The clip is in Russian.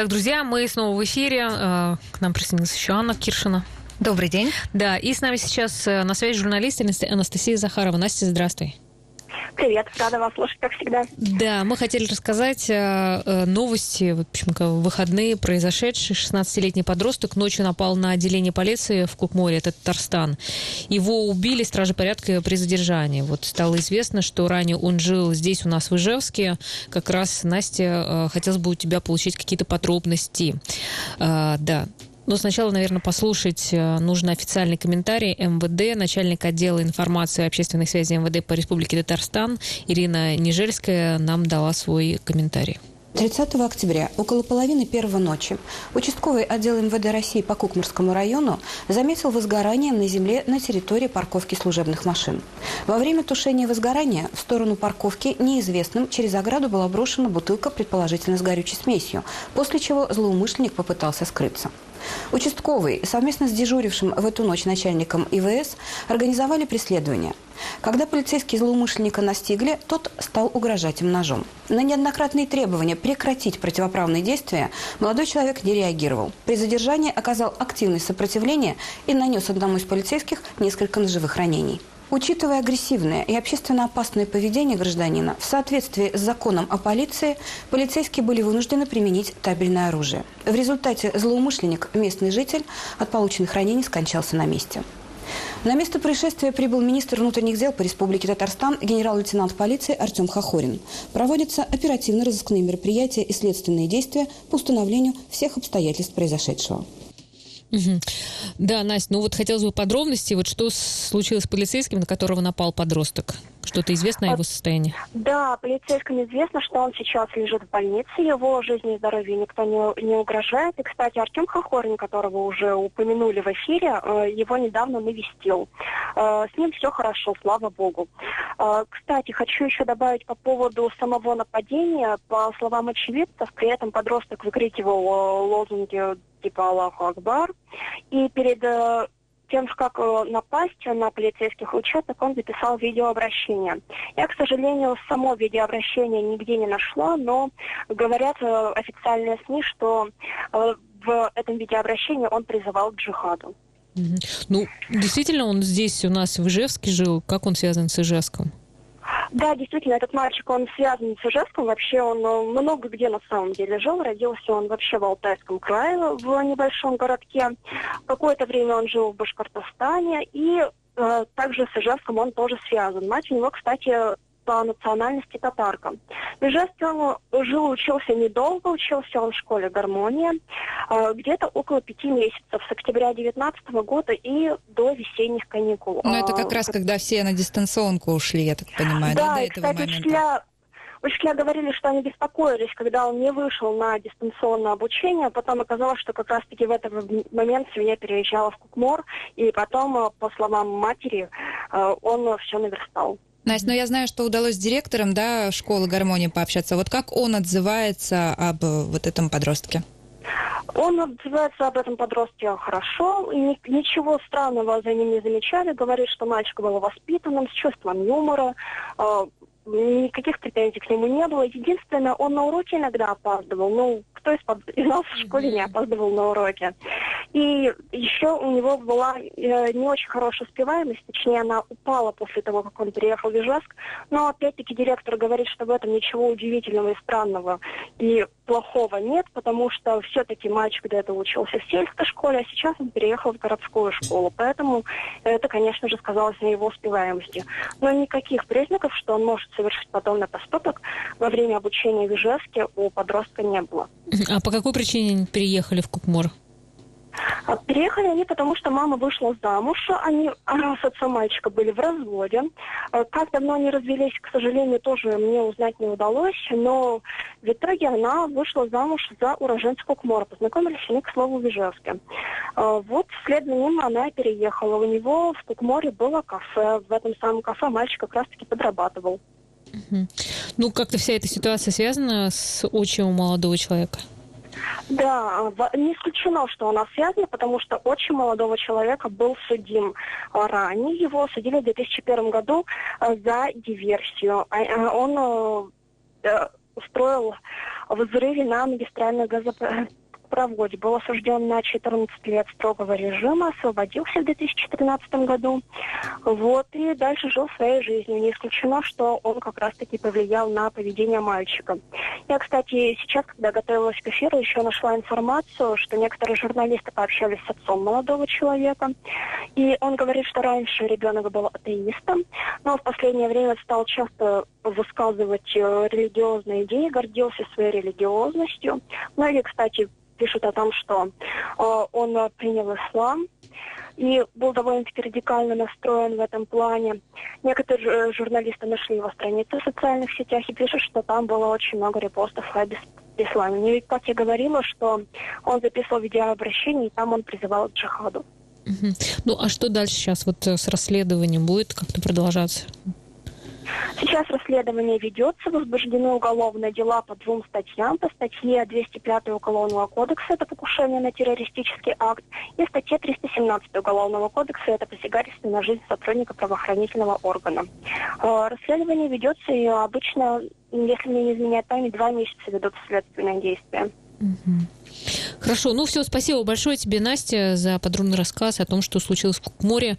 Так, друзья, мы снова в эфире. Э, к нам присоединилась еще Анна Киршина. Добрый день. Да, и с нами сейчас э, на связи журналист Анастасия Захарова. Настя, здравствуй. Привет, рада вас слушать, как всегда. Да, мы хотели рассказать э, э новости, в общем, выходные произошедшие. 16-летний подросток ночью напал на отделение полиции в Кукморе, это Татарстан. Его убили стражи порядка при задержании. Вот стало известно, что ранее он жил здесь у нас в Ижевске. Как раз, Настя, э, хотелось бы у тебя получить какие-то подробности. Э, да, но сначала, наверное, послушать э, нужно официальный комментарий МВД, начальник отдела информации и общественной связи МВД по Республике Татарстан Ирина Нижельская нам дала свой комментарий. 30 октября, около половины первого ночи, участковый отдел МВД России по Кукмарскому району заметил возгорание на земле на территории парковки служебных машин. Во время тушения возгорания в сторону парковки неизвестным через ограду была брошена бутылка, предположительно с горючей смесью, после чего злоумышленник попытался скрыться. Участковый совместно с дежурившим в эту ночь начальником ИВС организовали преследование. Когда полицейские злоумышленника настигли, тот стал угрожать им ножом. На неоднократные требования прекратить противоправные действия молодой человек не реагировал. При задержании оказал активное сопротивление и нанес одному из полицейских несколько ножевых ранений. Учитывая агрессивное и общественно опасное поведение гражданина, в соответствии с законом о полиции, полицейские были вынуждены применить табельное оружие. В результате злоумышленник, местный житель, от полученных ранений скончался на месте. На место происшествия прибыл министр внутренних дел по Республике Татарстан генерал-лейтенант полиции Артем Хохорин. Проводятся оперативно-розыскные мероприятия и следственные действия по установлению всех обстоятельств произошедшего. Да, Настя, ну вот хотелось бы подробностей, вот что случилось с полицейским, на которого напал подросток? Что-то известно о его состоянии? Да, полицейскому известно, что он сейчас лежит в больнице, его жизни и здоровью никто не, не угрожает. И, кстати, Артем Хохорин, которого уже упомянули в эфире, э, его недавно навестил. Э, с ним все хорошо, слава богу. Э, кстати, хочу еще добавить по поводу самого нападения. По словам очевидцев, при этом подросток выкрикивал лозунги типа Аллаху Акбар. И перед тем, как э, напасть на полицейских участок, он записал видеообращение. Я, к сожалению, само видеообращение нигде не нашла, но говорят э, официальные СМИ, что в этом видеообращении он призывал к джихаду. Ну, действительно, он здесь у нас в Ижевске жил. Как он связан с Ижевском? Да, действительно, этот мальчик, он связан с Ижевском. Вообще он э, много где на самом деле жил. Родился он вообще в Алтайском крае, в небольшом городке. Какое-то время он жил в Башкортостане. И э, также с Ижевском он тоже связан. Мать у него, кстати, по национальности татарка. Ижевске он жил, учился недолго, учился он в школе гармония, а, где-то около пяти месяцев, с октября 2019 года и до весенних каникул. Ну, это как а, раз, когда все на дистанционку ушли, я так понимаю, да, да до этого кстати, момента? Учителя, учителя говорили, что они беспокоились, когда он не вышел на дистанционное обучение. Потом оказалось, что как раз-таки в этот момент семья переезжала в Кукмор, и потом, по словам матери, он все наверстал. Настя, ну я знаю, что удалось с директором да, школы гармонии пообщаться. Вот как он отзывается об э, вот этом подростке? Он отзывается об этом подростке хорошо, ничего странного за ним не замечали, говорит, что мальчик был воспитанным, с чувством юмора, э, никаких претензий к нему не было. Единственное, он на уроке иногда опаздывал. Ну, кто из, из нас в школе не опаздывал на уроке? И еще у него была э, не очень хорошая успеваемость, точнее она упала после того, как он переехал в Ижевск. Но опять-таки директор говорит, что в этом ничего удивительного и странного и плохого нет, потому что все-таки мальчик где-то учился в сельской школе, а сейчас он переехал в городскую школу. Поэтому это, конечно же, сказалось на его успеваемости. Но никаких признаков, что он может совершить подобный поступок во время обучения в Ижевске у подростка не было. А по какой причине переехали в Кукмор? А, переехали они, потому что мама вышла замуж, они с отцом мальчика были в разводе. А, как давно они развелись, к сожалению, тоже мне узнать не удалось, но в итоге она вышла замуж за уроженца Кукмора. Познакомились они, к слову, в Ижевске. А, вот вслед за ним она переехала. У него в Кукморе было кафе. В этом самом кафе мальчик как раз-таки подрабатывал. Ну, как-то вся эта ситуация связана с отчимом молодого человека? Да, не исключено, что она связана, потому что очень молодого человека был судим ранее. Его судили в 2001 году э, за диверсию. А, э, он э, устроил взрыве на магистральной газопроводе проводе был осужден на 14 лет строгого режима, освободился в 2013 году. Вот, и дальше жил своей жизнью. Не исключено, что он как раз-таки повлиял на поведение мальчика. Я, кстати, сейчас, когда готовилась к эфиру, еще нашла информацию, что некоторые журналисты пообщались с отцом молодого человека. И он говорит, что раньше ребенок был атеистом, но в последнее время стал часто высказывать э, религиозные идеи, гордился своей религиозностью. Многие, кстати, пишут о том, что э, он принял ислам и был довольно-таки радикально настроен в этом плане. Некоторые э, журналисты нашли его страницы в социальных сетях и пишут, что там было очень много репостов о исламе. Мне ведь, как я говорила, что он записывал видеообращение, и там он призывал к джихаду. Ну, а что дальше сейчас вот э, с расследованием будет как-то продолжаться? Сейчас расследование ведется, возбуждены уголовные дела по двум статьям. По статье 205 Уголовного кодекса – это покушение на террористический акт, и статье 317 Уголовного кодекса – это посягательство на жизнь сотрудника правоохранительного органа. Э, расследование ведется, и обычно, если мне не изменяет память, два месяца ведут следственные действия. Хорошо, ну все, спасибо большое тебе, Настя, за подробный рассказ о том, что случилось в Кукморе.